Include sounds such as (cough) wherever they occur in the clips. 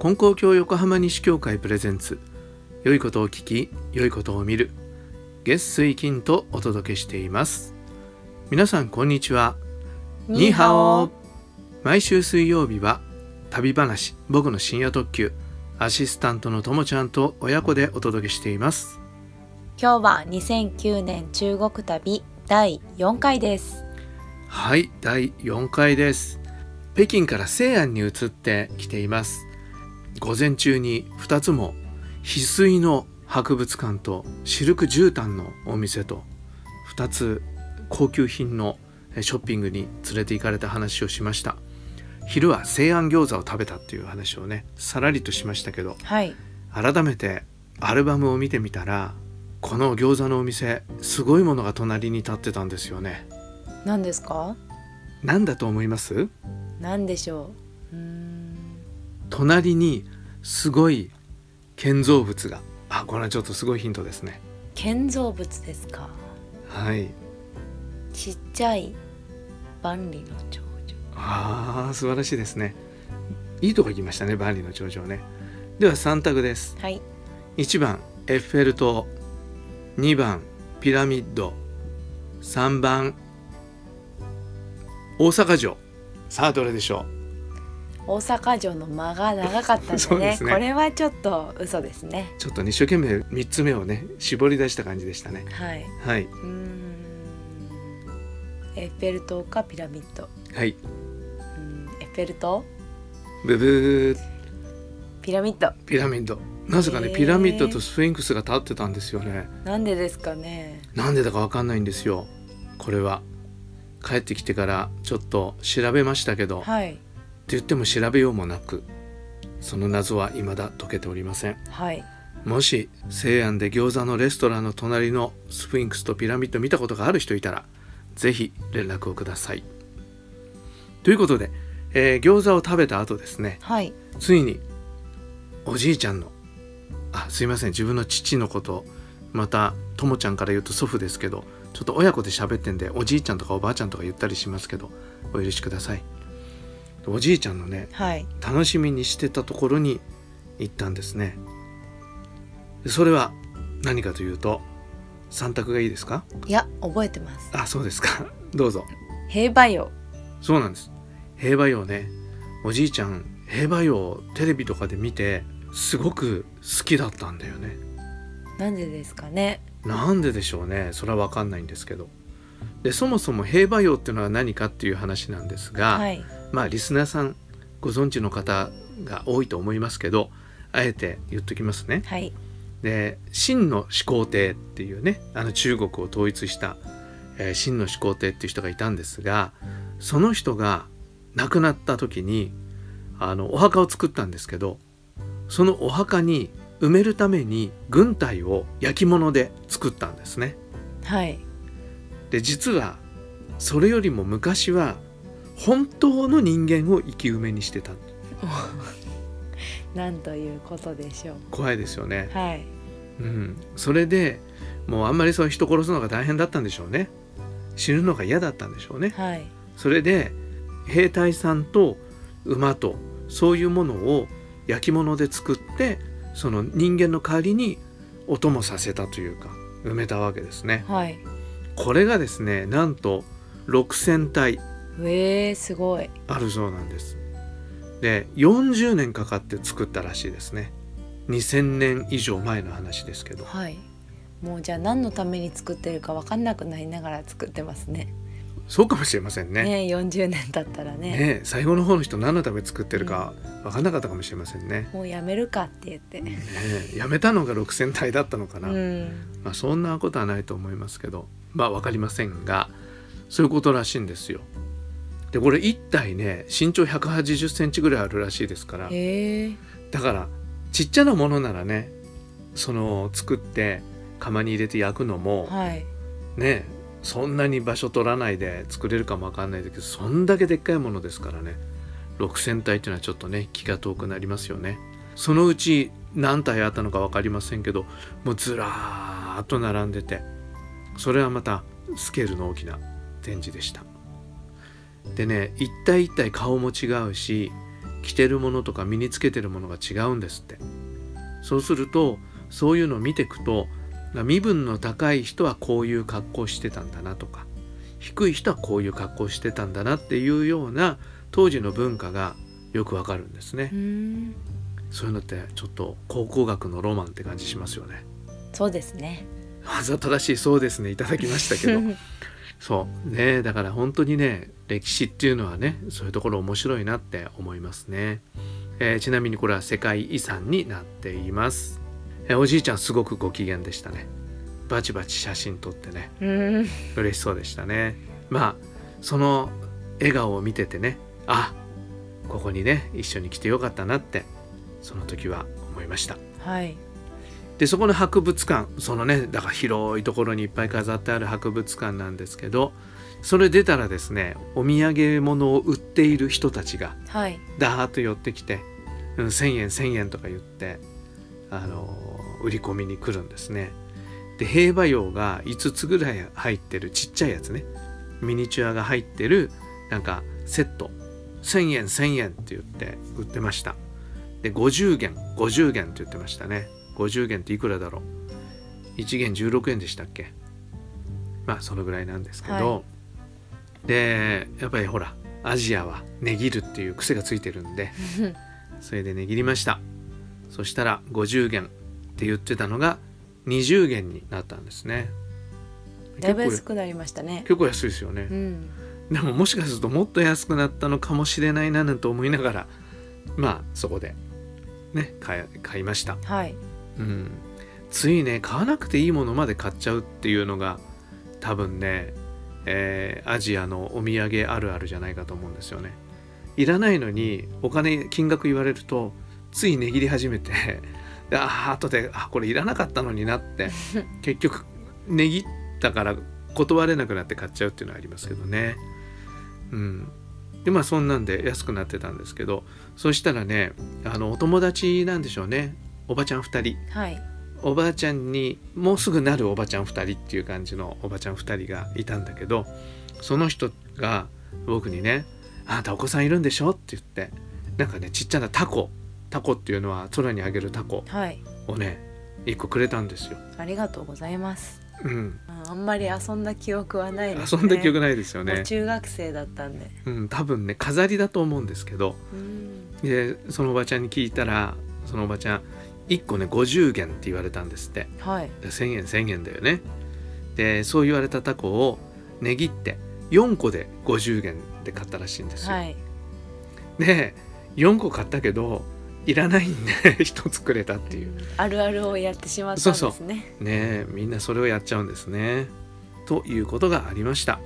金光教横浜西教会プレゼンツ。良いことを聞き良いことを見る。月水金とお届けしています。皆さんこんにちは。ニーハオ毎週水曜日は旅話僕の深夜特急アシスタントのともちゃんと親子でお届けしています。今日は2009年中国旅第4回です。はい第4回です。北京から西安に移ってきています午前中に2つも翡翠の博物館とシルク絨毯のお店と2つ高級品のショッピングに連れて行かれた話をしました。昼は西安餃子を食べたっていう話をねさらりとしましたけど、はい、改めてアルバムを見てみたらこの餃子のお店すごいものが隣に立ってたんですよね。何ですか？何だと思います？何でしょう？隣にすごい建造物が。あこれはちょっとすごいヒントですね。建造物ですか？はい。ちっちゃい万里の長城。ああ素晴らしいですね。いいとこ行きましたね万里の長城ね。では3択です。はい。1番エッフェル塔。2番ピラミッド。3番大阪城。さあどれでしょう？大阪城の間が長かったんでね。(laughs) ね。これはちょっと嘘ですね。ちょっと一生懸命3つ目をね絞り出した感じでしたね。はい。はい。うん。エッフェル塔かピラミッド。はい。うん。エッフェル塔？ブブー。ピラミッド。ピラミッド。なぜかねピラミッドとスフィンクスが立ってたんですよね。なんでですかね。なんでだかわかんないんですよ。これは。帰ってきてからちょっと調べましたけど、はい、言っても調べようもなくその謎は未だ解けておりません、はい、もし西安で餃子のレストランの隣のスフィンクスとピラミッド見たことがある人いたら是非連絡をください。ということで、えー、餃子を食べた後ですね、はい、ついにおじいちゃんのあすいません自分の父のことまたともちゃんから言うと祖父ですけどちょっと親子で喋ってんでおじいちゃんとかおばあちゃんとか言ったりしますけどお許しくださいおじいちゃんのね、はい、楽しみにしてたところに行ったんですね。それは何かというと三択がいいですか？いや覚えてます。あそうですか。(laughs) どうぞ。平和洋そうなんです。平和洋ね。おじいちゃん平和洋テレビとかで見てすごく好きだったんだよね。なんでですかね？なんででしょうね。それは分かんないんですけど。でそもそも平和洋っていうのは何かっていう話なんですが、はい、まあリスナーさんご存知の方が多いと思いますけどあえて言っときますね。はい、で秦の始皇帝っていうねあの中国を統一した、えー、秦の始皇帝っていう人がいたんですがその人が亡くなった時にあのお墓を作ったんですけどそのお墓に埋めるために軍隊を焼き物で作ったんですね。はい、で実はそれよりも昔は本当の人間を生き埋めにしてた。なんということでしょう。怖いですよね。はい。うん、それでもうあんまりそういう人殺すのが大変だったんでしょうね。死ぬのが嫌だったんでしょうね。はい。それで兵隊さんと馬とそういうものを焼き物で作ってその人間の代わりにお供させたというか埋めたわけですね。はい、これがですねなんと6,000体えー、すごいあるそうなんです。で40年かかって作ったらしいですね。2,000年以上前の話ですけど。はい。もうじゃあ何のために作ってるか分かんなくなりながら作ってますね。そうかもしれませんね。ね40年経ったらね。ね最後の方の人何のため作ってるか分かんなかったかもしれませんね。もうやめるかって言って。ねやめたのが6,000体だったのかな。うん、まあそんなことはないと思いますけどまあ分かりませんがそういうことらしいんですよ。でこれ1体ね身長180センチぐらいあるらしいですからだからちっちゃなものならねその作って釜に入れて焼くのも、はい、ねそんなに場所取らないで作れるかもわかんないけどそんだけでっかいものですからね6,000体っていうのはちょっとね気が遠くなりますよね。そのうち何体あったのか分かりませんけどもうずらーっと並んでてそれはまたスケールの大きな展示でした。でね一体一体顔も違うし着てるものとか身につけてるものが違うんですって。そうするとそういうのを見ていくと身分の高い人はこういう格好してたんだなとか低い人はこういう格好してたんだなっていうような当時の文化がよくわかるんですね。そういうのってちょっと考古学のロマンって感じしますよね。そうですね。わざ正しいそうですねいただきましたけど (laughs) そうね。だから本当にね歴史っていうのはねそういうところ面白いなって思いますね、えー、ちなみにこれは世界遺産になっています、えー、おじいちゃんすごくご機嫌でしたね。バチバチ写真撮ってね。嬉しそうでしたね。まあその笑顔を見ててね。あここにね一緒に来てよかったなってその時は思いました。はいでそこの博物館そのねだから広いところにいっぱい飾ってある博物館なんですけどそれ出たらですねお土産物を売っている人たちがダーッと寄ってきて、うん、1,000円1,000円とか言ってあの売り込みに来るんですね。で兵馬俑が5つぐらい入ってるちっちゃいやつねミニチュアが入ってるなんかセット1,000円1,000円って言って売ってました。で50元50元って言ってましたね。50元っていくらだろう？1元16円でしたっけ？まあそのぐらいなんですけど、はい、でやっぱりほらアジアは値切るっていう癖がついてるんで (laughs) それで値切りました。そしたら50元って言ってたのが20元になったんですね。だいぶ安くなりましたね。結構安いですよね、うん、でももしかするともっと安くなったのかもしれないななんて思いながらまあそこでね買いました。はいうん、ついね買わなくていいものまで買っちゃうっていうのが多分ね、えー、アジアのお土産あるあるじゃないかと思うんですよね。いらないのにお金金額言われるとつい値切り始めて (laughs) ああ後であこれいらなかったのになって (laughs) 結局値切ったから断れなくなって買っちゃうっていうのはありますけどね。うん、でまあそんなんで安くなってたんですけどそしたらねあのお友達なんでしょうねおばちゃん2人、はい、おばあちゃんにもうすぐなるおばちゃん2人っていう感じのおばちゃん2人がいたんだけどその人が僕にね「あなたお子さんいるんでしょ?」って言ってなんかねちっちゃなタコ。タコっていうのは空にあげるタコをね、はい、1個くれたんですよ。ありがとうございます。うん、あんまり遊んだ記憶はないです、ね、遊んだ記憶ないですよね。中学生だったんで。うん多分ね飾りだと思うんですけど。でそのおばちゃんに聞いたらそのおばちゃん1個ね50元って言われたんですって、はい、1,000円1,000円だよね。でそう言われたタコを値切って4個で50元で買ったらしいんですよ、はい、で4個買ったけどいらないんで (laughs) 1つくれたっていう、あるあるをやってしまったんですね。そうそう。ねみんなそれをやっちゃうんですね。ということがありました。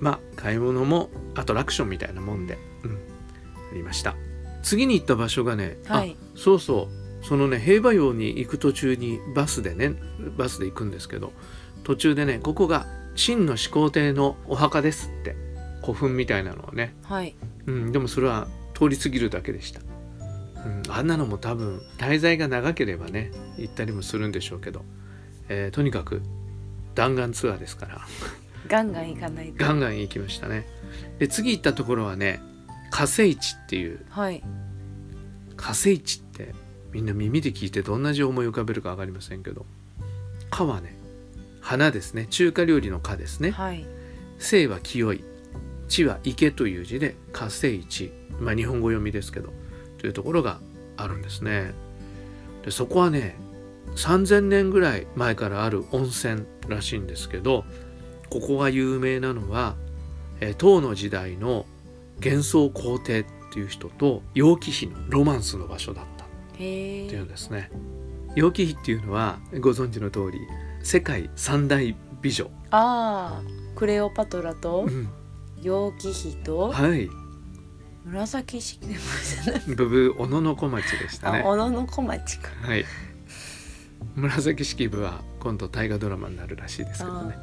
まあ買い物もアトラクションみたいなもんで、うん、ありました。次に行った場所がね、はい、そうそうそのね兵馬俑に行く途中にバスでねバスで行くんですけど途中でねここが秦の始皇帝のお墓ですって古墳みたいなのをね、はい。うん、でもそれは通り過ぎるだけでした、うん、あんなのも多分滞在が長ければね行ったりもするんでしょうけど、えー、とにかく弾丸ツアーですから。ガンガン行かないと。ガンガン行きましたね。で次行ったところはね火星地っていう、はい、火星地ってみんな耳で聞いてどんな字を思い浮かべるか分かりませんけど「か」はね。花ですね。中華料理の「か」ですね。はい、生は清い。地は池という字で火星地まあ日本語読みですけど。というところがあるんですね。でそこはね3,000年ぐらい前からある温泉らしいんですけどここが有名なのは、え唐の時代の幻想皇帝っていう人と楊貴妃のロマンスの場所だったっていうんですね。楊貴妃っていうのはご存知の通り世界三大美女。ああクレオパトラと楊貴妃と、はい。紫式部ブブ小野の小町でしたね。小野の小町か。はい。紫式部は今度大河ドラマになるらしいですけどね。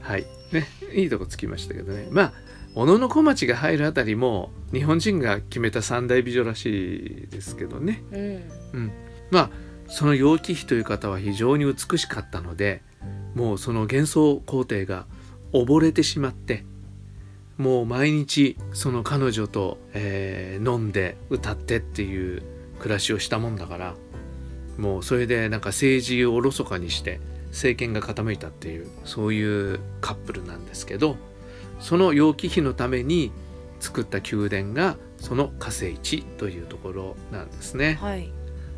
はい。ねいいとこつきましたけどね。まあ小野の小町が入るあたりも日本人が決めた三大美女らしいですけどね、うん、うん、まあその楊貴妃という方は非常に美しかったのでもうその幻想皇帝が溺れてしまってもう毎日その彼女と、えー、飲んで歌ってっていう暮らしをしたもんだからもうそれでなんか政治をおろそかにして政権が傾いたっていうそういうカップルなんですけどその楊貴妃のために作った宮殿がその火星地というところなんですね、はい、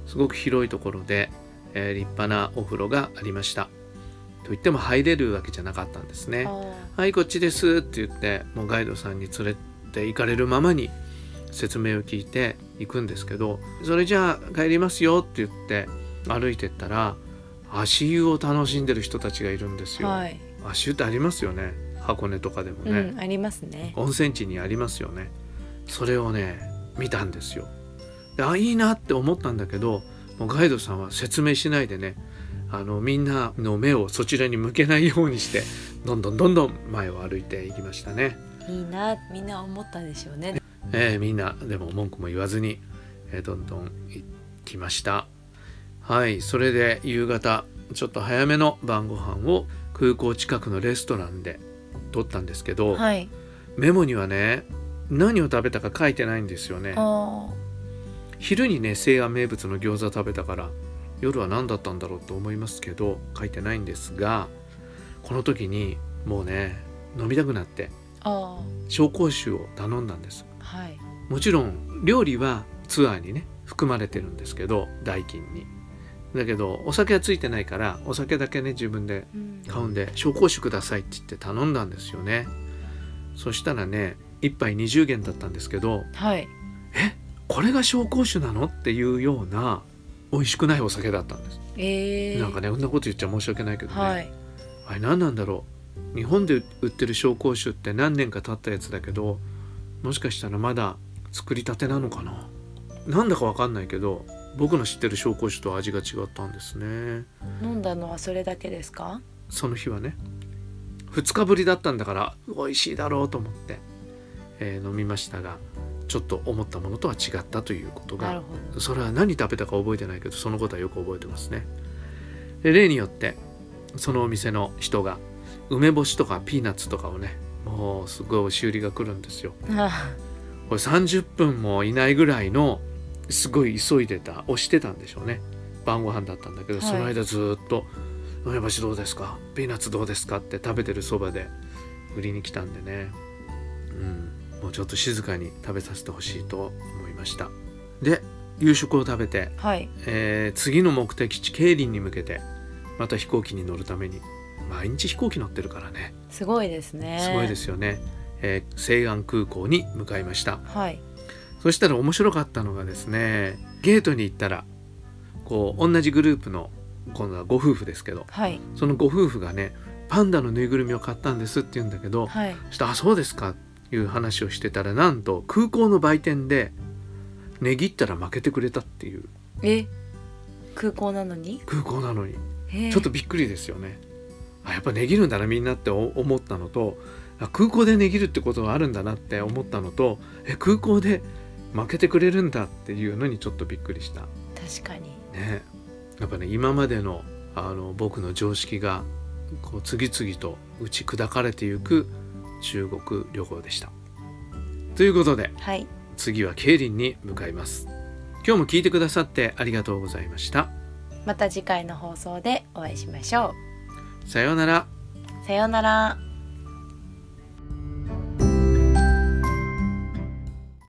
すごく広いところで、えー、立派なお風呂がありました。と言っても入れるわけじゃなかったんですね。はいこっちですって言ってもうガイドさんに連れて行かれるままに説明を聞いて行くんですけどそれじゃあ帰りますよって言って歩いてったら足湯を楽しんでる人たちがいるんですよ、はい、足湯ってありますよね箱根とかでもね、うん、ありますね。温泉地にありますよね。それをね見たんですよ。であいいなって思ったんだけどもうガイドさんは説明しないでねあのみんなの目をそちらに向けないようにしてどんどんどんどん前を歩いていきましたね。いいなみんな思ったでしょうね。えー、みんなでも文句も言わずに、えー、どんどん行きました。はいそれで夕方ちょっと早めの晩ご飯を空港近くのレストランで取ったんですけど、はい、メモにはね何を食べたか書いてないんですよね。昼にね西安名物の餃子食べたから夜は何だったんだろうと思いますけど書いてないんですがこの時にもうね飲みたくなって紹興酒を頼んだんです、はい、もちろん料理はツアーにね含まれてるんですけど代金にだけどお酒はついてないからお酒だけね自分で買うんで、紹興酒くださいって言って頼んだんですよね。そしたらね1杯20元だったんですけど、はい、えこれが紹興酒なの？っていうような美味しくないお酒だったんです、えー、なんかねこんなこと言っちゃ申し訳ないけどね、はい、あれ何なんだろう？日本で売ってる紹興酒って何年か経ったやつだけどもしかしたらまだ作りたてなのかな？なんだか分かんないけど僕の知ってる紹興酒と味が違ったんですね。飲んだのはそれだけですか？その日はね2日ぶりだったんだから美味しいだろうと思って、えー、飲みましたがちょっと思ったものとは違ったということがそれは何食べたか覚えてないけどそのことはよく覚えてますね。で例によってそのお店の人が梅干しとかピーナッツとかをねもうすごい押し売りが来るんですよ。これ30分もいないぐらいのすごい急いでた押してたんでしょうね。晩ご飯だったんだけど、はい、その間ずっと「梅干しどうですか？ピーナッツどうですか?」って食べてるそばで売りに来たんでね。うん。もうちょっと静かに食べさせてほしいと思いました。で夕食を食べて、はい、えー、次の目的地ケイリンに向けてまた飛行機に乗るために毎日飛行機乗ってるからね。すごいですね。すごいですよね、えー、西安空港に向かいました。はいそしたら面白かったのがですねゲートに行ったらこう同じグループの今度はご夫婦ですけど、はい、そのご夫婦がねパンダのぬいぐるみを買ったんですって言うんだけど、はい、そしたら「あそうですか」っていう話をしてたらなんと空港の売店で値切ったら負けてくれたっていう。え？空港なのに？空港なのに。ちょっとびっくりですよね。あやっぱ値切るんだなみんなって思ったのと空港で値切るってことがあるんだなって思ったのとえ空港で負けてくれるんだっていうのにちょっとびっくりした。確かに。ね。やっぱね今までのあの僕の常識がこう次々と打ち砕かれていく中国旅行でした。ということで、はい、次は競輪に向かいます。今日も聞いてくださってありがとうございました。また次回の放送でお会いしましょう。さようなら。さようなら